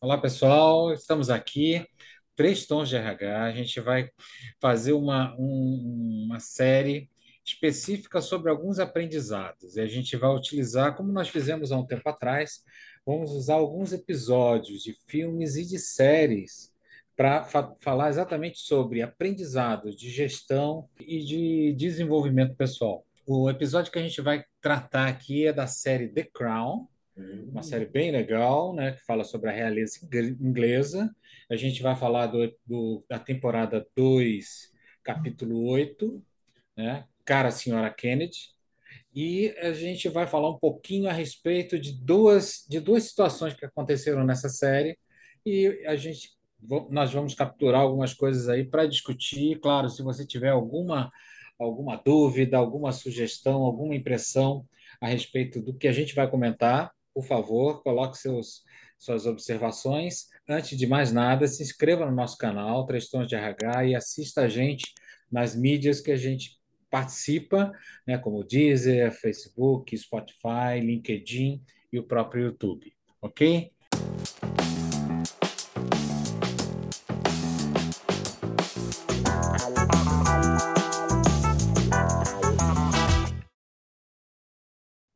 Olá, pessoal. Estamos aqui, Três Tons de RH. A gente vai fazer uma, um- uma série específica sobre alguns aprendizados. E a gente vai utilizar, como nós fizemos há um tempo atrás, vamos usar alguns episódios de filmes e de séries para falar exatamente sobre aprendizados de gestão e de desenvolvimento pessoal. O episódio que a gente vai tratar aqui é da série The Crown uma série bem legal, né, que fala sobre a realeza inglesa. A gente vai falar do, do, da temporada 2, capítulo 8, né, Cara Senhora Kennedy. E a gente vai falar um pouquinho a respeito de duas, de duas situações que aconteceram nessa série. E a gente, nós vamos capturar algumas coisas aí para discutir. Claro, se você tiver alguma, alguma dúvida, alguma sugestão, alguma impressão a respeito do que a gente vai comentar, por favor, coloque seus, suas observações. Antes de mais nada, se inscreva no nosso canal, Três Tons de RH, e assista a gente nas mídias que a gente participa, né, como Deezer, Facebook, Spotify, LinkedIn e o próprio YouTube. Ok?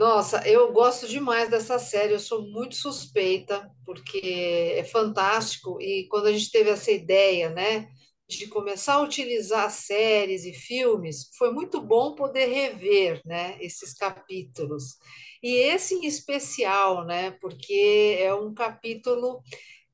Nossa, eu gosto demais dessa série, eu sou muito suspeita, porque é fantástico. E quando a gente teve essa ideia, né, de começar a utilizar séries e filmes, foi muito bom poder rever, né, esses capítulos. E esse em especial, né, porque é um capítulo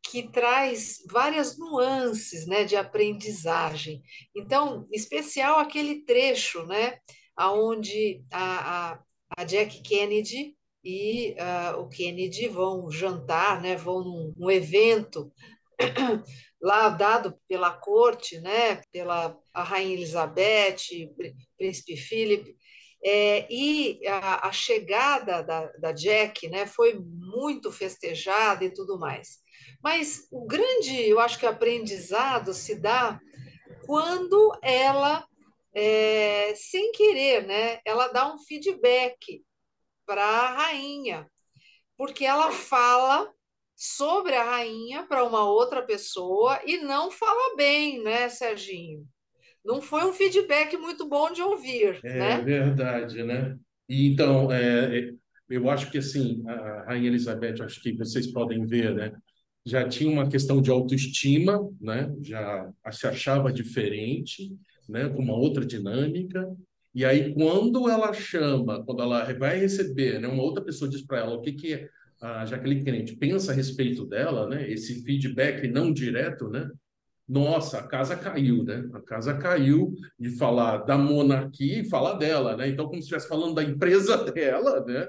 que traz várias nuances, né, de aprendizagem. Então, em especial aquele trecho, né, aonde a, a a Jack Kennedy e uh, o Kennedy vão jantar, né, vão num, num evento lá dado pela corte, né, pela Rainha Elizabeth, Príncipe Philip, é, e a, a chegada da, da, Jack né, foi muito festejada e tudo mais. Mas o grande, eu acho que aprendizado se dá quando ela é, sem querer, né? Ela dá um feedback para a rainha, porque ela fala sobre a rainha para uma outra pessoa e não fala bem, né, Serginho? Não foi um feedback muito bom de ouvir, é, né? É verdade, né? E então, é, eu acho que assim, a rainha Elizabeth, acho que vocês podem ver, né? Já tinha uma questão de autoestima, né? Já se achava diferente né, com uma outra dinâmica. E aí, quando ela chama, quando ela vai receber, né, uma outra pessoa diz para ela o que, que a Jaqueline Kennedy pensa a respeito dela, né, esse feedback não direto, né, nossa, a casa caiu, né? A casa caiu de falar da monarquia e falar dela, né? Então, como se estivesse falando da empresa dela, né?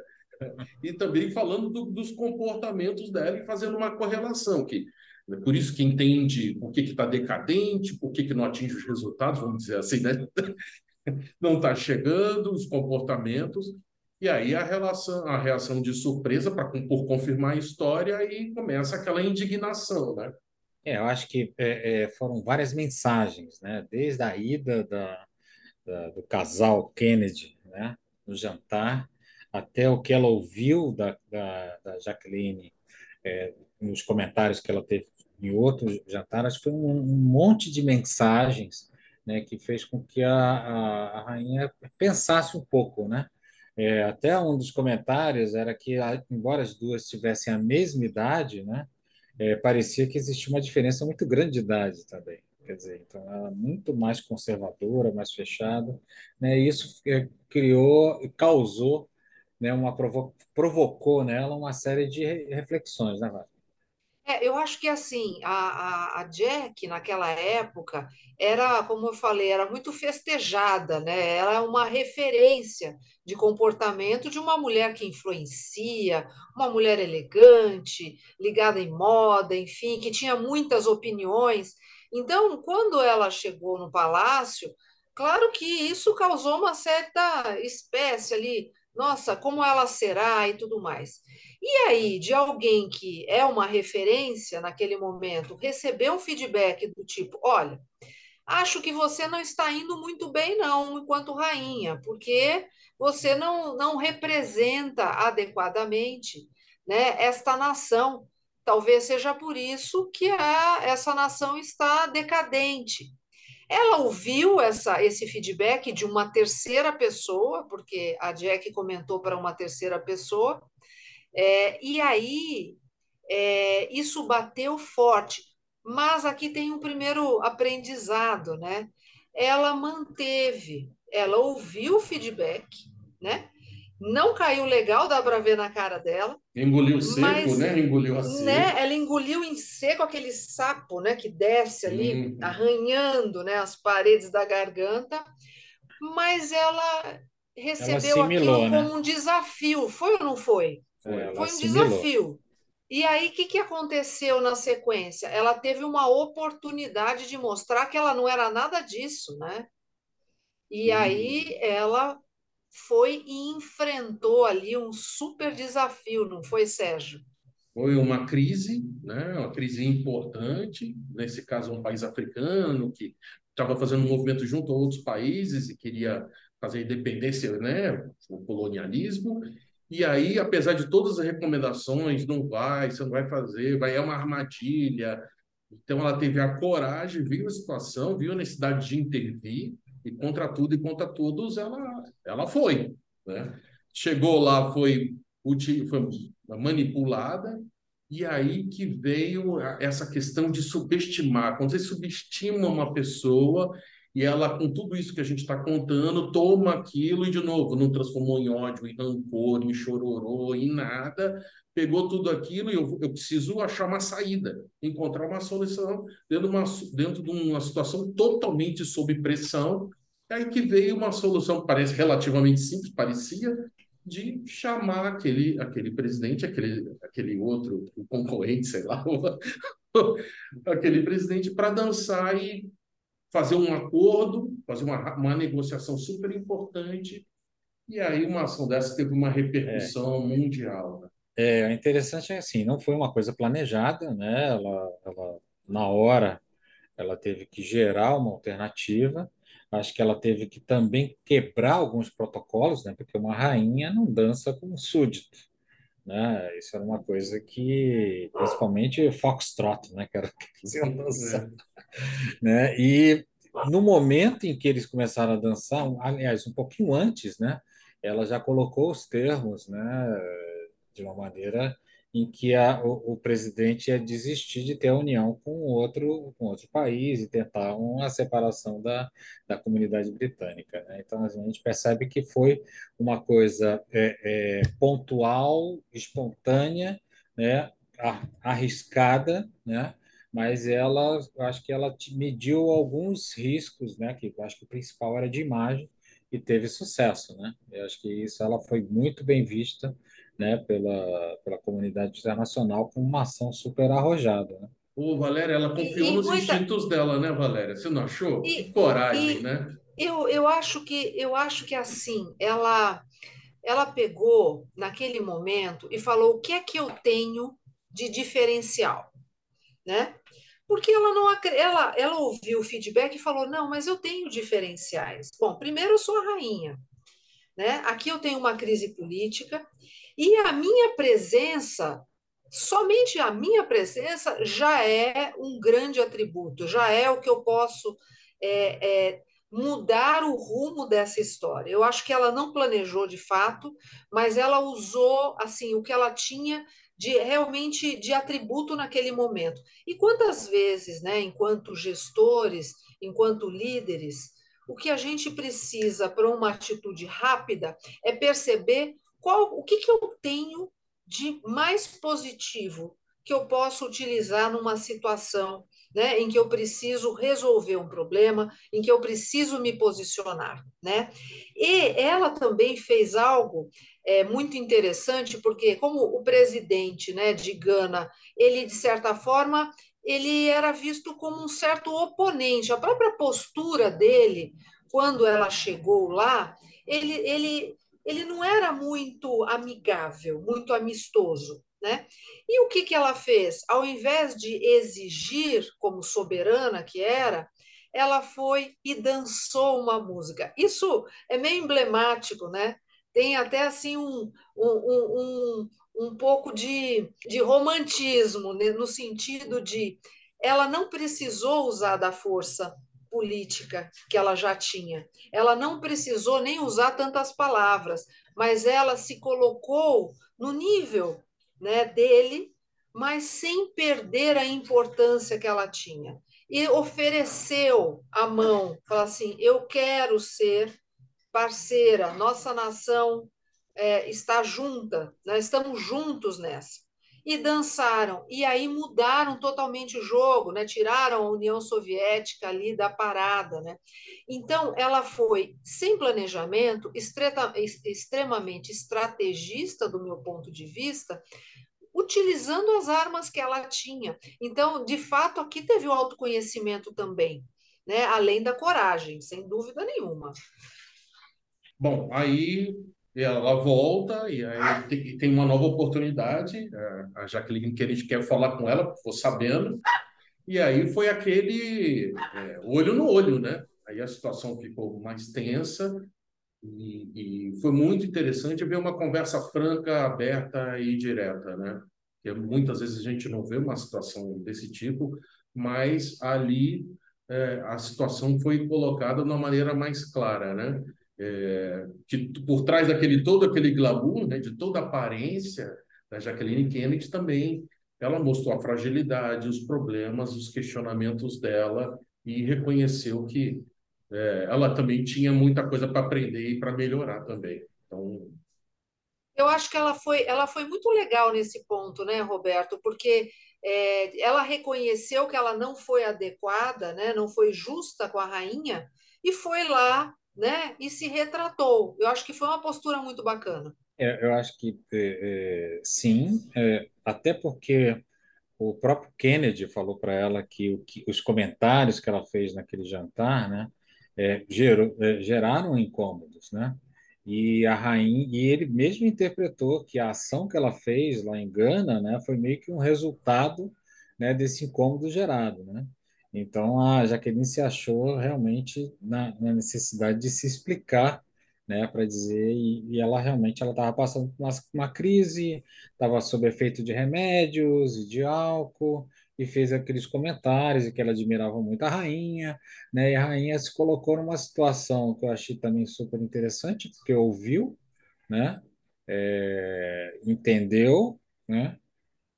E também falando do, dos comportamentos dela e fazendo uma correlação que por isso que entende o que está decadente, por que, que não atinge os resultados, vamos dizer assim, né? não está chegando, os comportamentos, e aí a relação, a reação de surpresa para por confirmar a história e começa aquela indignação, né? É, eu acho que é, é, foram várias mensagens, né? Desde a ida da, da, do casal Kennedy, né? No jantar, até o que ela ouviu da, da, da Jacqueline é, nos comentários que ela teve em outros jantares, foi um, um monte de mensagens né, que fez com que a, a, a rainha pensasse um pouco, né? É, até um dos comentários era que, embora as duas tivessem a mesma idade, né, é, parecia que existia uma diferença muito grande de idade também. Quer dizer, então ela é muito mais conservadora, mais fechada, né? E isso é, criou e causou, né, uma provo provocou nela uma série de reflexões, né, Vale? É, eu acho que assim, a, a, a, Jack naquela época era, como eu falei, era muito festejada, né? Era uma referência de comportamento de uma mulher que influencia, uma mulher elegante, ligada em moda, enfim, que tinha muitas opiniões. Então, quando ela chegou no palácio, claro que isso causou uma certa espécie ali, nossa, como ela será e tudo mais. E aí, de alguém que é uma referência naquele momento, receber um feedback do tipo: olha, acho que você não está indo muito bem, não, enquanto rainha, porque você não, não representa adequadamente né, esta nação talvez seja por isso que a, essa nação está decadente. Ela ouviu essa, esse feedback de uma terceira pessoa, porque a Jack comentou para uma terceira pessoa, é, e aí é, isso bateu forte. Mas aqui tem um primeiro aprendizado, né? Ela manteve, ela ouviu o feedback, né? Não caiu legal, dá para ver na cara dela. Engoliu seco, mas, né? Engoliu assim. Né? Ela engoliu em seco aquele sapo, né? Que desce ali, uhum. arranhando, né? As paredes da garganta. Mas ela recebeu ela aquilo né? como um desafio. Foi ou não foi? Foi, foi um assimilou. desafio. E aí, o que, que aconteceu na sequência? Ela teve uma oportunidade de mostrar que ela não era nada disso, né? E uhum. aí ela foi e enfrentou ali um super desafio, não foi, Sérgio? Foi uma crise, né? uma crise importante, nesse caso um país africano que estava fazendo um movimento junto a outros países e queria fazer independência, né? o colonialismo, e aí, apesar de todas as recomendações, não vai, você não vai fazer, vai é uma armadilha. Então, ela teve a coragem, viu a situação, viu a necessidade de intervir, e contra tudo e contra todos ela, ela foi. Né? Chegou lá, foi, foi manipulada, e aí que veio essa questão de subestimar. Quando você subestima uma pessoa e ela, com tudo isso que a gente está contando, toma aquilo e, de novo, não transformou em ódio, em rancor, em chororô, em nada, pegou tudo aquilo e eu, eu preciso achar uma saída, encontrar uma solução dentro de uma, dentro de uma situação totalmente sob pressão. Aí que veio uma solução que parece relativamente simples, parecia, de chamar aquele, aquele presidente, aquele, aquele outro, o concorrente, sei lá, aquele presidente para dançar e fazer um acordo, fazer uma, uma negociação super importante. E aí uma ação dessa teve uma repercussão é. mundial. Né? É, interessante é assim, não foi uma coisa planejada, né? Ela, ela, na hora, ela teve que gerar uma alternativa. Acho que ela teve que também quebrar alguns protocolos, né? Porque uma rainha não dança com um súdito, né? Isso era uma coisa que, principalmente Foxtrot, né? Que era que dançar, é. né? E no momento em que eles começaram a dançar, aliás, um pouquinho antes, né? Ela já colocou os termos, né? De uma maneira em que a, o, o, presidente ia desistir de ter a união com outro, com outro país e tentar uma separação da, da comunidade britânica. Né? Então, a gente percebe que foi uma coisa é, é, pontual, espontânea, né? arriscada, né? mas ela, acho que ela mediu alguns riscos, né? que acho que o principal era de imagem, e teve sucesso. Né? Eu acho que isso ela foi muito bem vista né, pela, pela comunidade internacional com uma ação super arrojada. Né? Ô, Valéria, ela confiou e, nos muita... instintos dela, né, Valéria? Você não achou? E, que coragem, né? Eu, eu acho que eu acho que assim, ela ela pegou naquele momento e falou o que é que eu tenho de diferencial, né? Porque ela não ela ela ouviu o feedback e falou: "Não, mas eu tenho diferenciais". Bom, primeiro eu sou a rainha, né? Aqui eu tenho uma crise política e a minha presença, somente a minha presença, já é um grande atributo, já é o que eu posso é, é, mudar o rumo dessa história. Eu acho que ela não planejou de fato, mas ela usou assim o que ela tinha de realmente de atributo naquele momento. E quantas vezes, né, enquanto gestores, enquanto líderes, o que a gente precisa para uma atitude rápida é perceber qual, o que, que eu tenho de mais positivo que eu posso utilizar numa situação né, em que eu preciso resolver um problema, em que eu preciso me posicionar. Né? E ela também fez algo é, muito interessante, porque como o presidente né, de Gana, ele, de certa forma, ele era visto como um certo oponente. A própria postura dele, quando ela chegou lá, ele, ele ele não era muito amigável, muito amistoso. Né? E o que, que ela fez? Ao invés de exigir, como soberana que era, ela foi e dançou uma música. Isso é meio emblemático, né? Tem até assim um, um, um, um pouco de, de romantismo, né, no sentido de ela não precisou usar da força política que ela já tinha. Ela não precisou nem usar tantas palavras, mas ela se colocou no nível né, dele, mas sem perder a importância que ela tinha. E ofereceu a mão, falou assim: eu quero ser parceira, nossa nação é, está junta, nós estamos juntos nessa. E dançaram, e aí mudaram totalmente o jogo, né? tiraram a União Soviética ali da parada. Né? Então, ela foi, sem planejamento, estreta, extremamente estrategista, do meu ponto de vista, utilizando as armas que ela tinha. Então, de fato, aqui teve o autoconhecimento também, né? além da coragem, sem dúvida nenhuma. Bom, aí ela volta e aí tem uma nova oportunidade. A Jaqueline Kennedy quer falar com ela, vou sabendo. E aí foi aquele é, olho no olho, né? Aí a situação ficou mais tensa e, e, foi muito interessante ver uma conversa franca, aberta e direta, né? Que muitas vezes a gente não vê uma situação desse tipo, mas ali é, a situação foi colocada de uma maneira mais clara, né? É, que por trás daquele todo aquele glamour, né, de toda a aparência da Jacqueline Kennedy também, ela mostrou a fragilidade, os problemas, os questionamentos dela e reconheceu que é, ela também tinha muita coisa para aprender e para melhorar também. Então, eu acho que ela foi, ela foi muito legal nesse ponto, né, Roberto? Porque é, ela reconheceu que ela não foi adequada, né, não foi justa com a rainha e foi lá né? E se retratou. Eu acho que foi uma postura muito bacana. É, eu acho que é, é, sim, é, até porque o próprio Kennedy falou para ela que, o, que, os comentários que ela fez naquele jantar, né, é, gerou, é, geraram incômodos, né? E a rainha, e ele mesmo interpretou que a ação que ela fez lá em Gana, né, foi meio que um resultado, né, desse incômodo gerado, né? Então, a Jaqueline se achou realmente na, na necessidade de se explicar, né, para dizer, e, e, ela realmente ela estava passando por uma, uma crise, estava sob efeito de remédios e de álcool, e fez aqueles comentários e que ela admirava muito a rainha, né, e a rainha se colocou numa situação que eu achei também super interessante, porque ouviu, né, é, entendeu, né,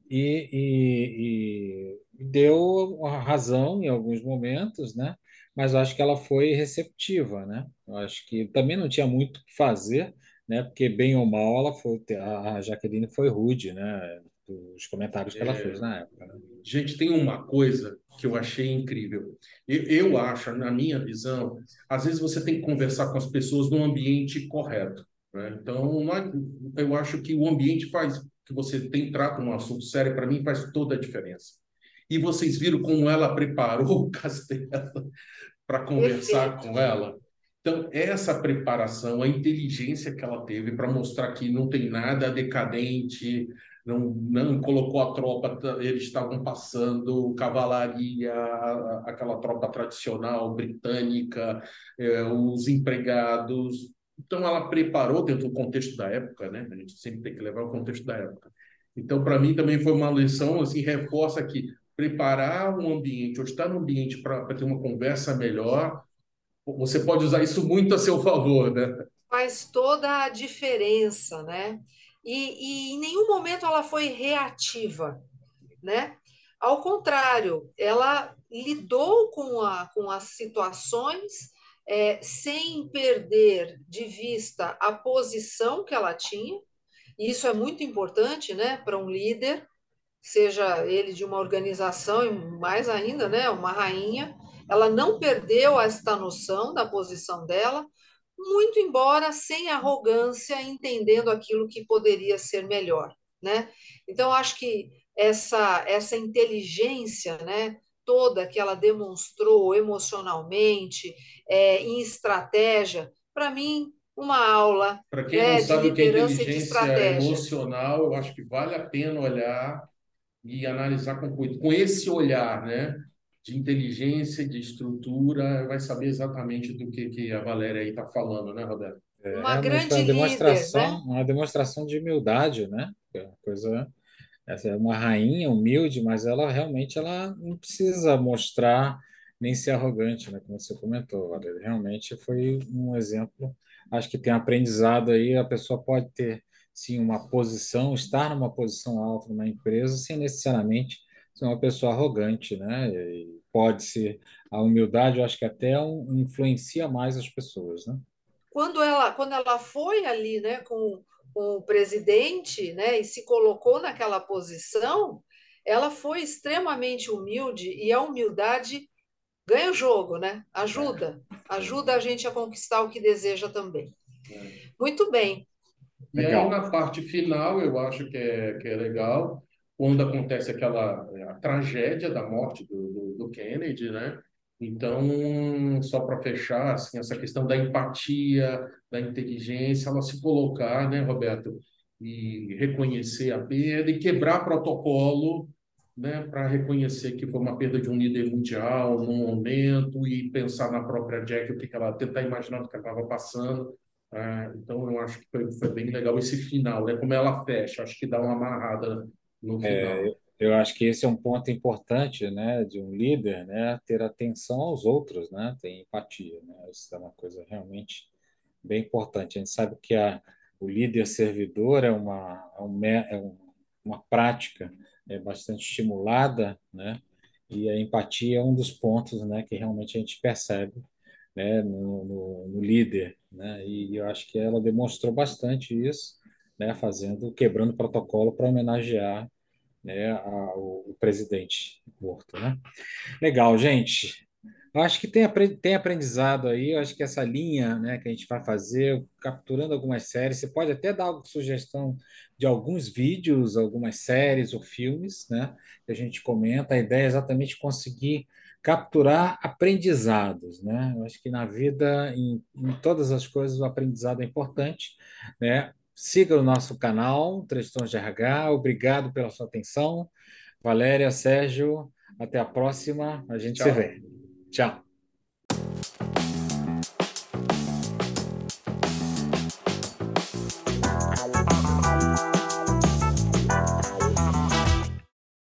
e, e, e deu razão em alguns momentos, né? Mas eu acho que ela foi receptiva, né? Eu acho que também não tinha muito o que fazer, né? Porque bem ou mal ela foi, a Jaqueline foi rude, né? Dos comentários que ela é... fez na época. Né? Gente, tem uma coisa que eu achei incrível. Eu, eu acho, na minha visão, às vezes você tem que conversar com as pessoas no ambiente correto. Né? Então, é, eu acho que o ambiente faz que você tem trata um assunto sério para mim faz toda a diferença. E vocês viram como ela preparou o castelo para conversar Perfeito. com ela? Então, essa preparação, a inteligência que ela teve para mostrar que não tem nada decadente, não, não colocou a tropa, eles estavam passando cavalaria, aquela tropa tradicional britânica, eh, os empregados. Então, ela preparou dentro do contexto da época, né? A gente sempre tem que levar o contexto da época. Então, para mim também foi uma lição, assim, reforça que preparar um ambiente, ou estar no ambiente para ter uma conversa melhor, você pode usar isso muito a seu favor, né? Faz toda a diferença, né? E, e em nenhum momento ela foi reativa, né? Ao contrário, ela lidou com, a, com as situações é, sem perder de vista a posição que ela tinha. E isso é muito importante, né, para um líder seja ele de uma organização e mais ainda, né, uma rainha, ela não perdeu esta noção da posição dela, muito embora sem arrogância, entendendo aquilo que poderia ser melhor, né? Então acho que essa essa inteligência, né, toda que ela demonstrou emocionalmente, é, em estratégia, para mim uma aula para quem né, não sabe o que é inteligência emocional, eu acho que vale a pena olhar e analisar com cuidado. Com esse olhar, né, de inteligência, de estrutura, vai saber exatamente do que, que a Valéria aí está falando, né, Roberto? É, uma grande uma demonstração, líder, né? uma demonstração de humildade, né? É uma coisa, essa é uma rainha humilde, mas ela realmente ela não precisa mostrar nem ser arrogante, né? Como você comentou, Valéria. Realmente foi um exemplo. Acho que tem aprendizado aí. A pessoa pode ter sim uma posição, estar numa posição alta numa empresa, sem necessariamente ser uma pessoa arrogante, né? E pode ser a humildade. Eu acho que até um, influencia mais as pessoas, né? Quando ela, quando ela foi ali, né, com, com o presidente, né, e se colocou naquela posição, ela foi extremamente humilde e a humildade ganha o jogo, né? Ajuda, ajuda a gente a conquistar o que deseja também. Muito bem. E aí, na parte final, eu acho que é, que é legal, quando acontece aquela a tragédia da morte do, do, do Kennedy, né? Então, só para fechar, assim, essa questão da empatia, da inteligência, ela se colocar, né, Roberto, e reconhecer a perda e quebrar protocolo, né, para reconhecer que foi uma perda de um líder mundial num momento e pensar na própria Jack, o que ela tentar imaginar o que ela estava passando. É, então, eu acho que foi, foi, bem legal esse final, né, como ela fecha, acho que dá uma amarrada no é, final. É, eu acho que esse é um ponto importante, né, de um líder, né, ter atenção aos outros, né, ter empatia, né, isso é uma coisa realmente bem importante. A gente sabe que a, o líder servidor é uma, é, um, é uma prática é bastante estimulada, né, e a empatia é um dos pontos, né, que realmente a gente percebe, né, no, no, no líder, né, e eu acho que ela demonstrou bastante isso, né, fazendo, quebrando protocolo para homenagear né, a, o, presidente morto. Né? Legal, gente. Eu acho que tem, tem aprendizado aí, eu acho que essa linha né, que a gente vai fazer, capturando algumas séries, você pode até dar sugestão de alguns vídeos, algumas séries ou filmes né, que a gente comenta. A ideia é exatamente conseguir capturar aprendizados. Né? Eu acho que na vida, em, em todas as coisas, o aprendizado é importante. Né? Siga o nosso canal, Três de RH. Obrigado pela sua atenção. Valéria, Sérgio, até a próxima. A gente Tchau. se vê. Tchau.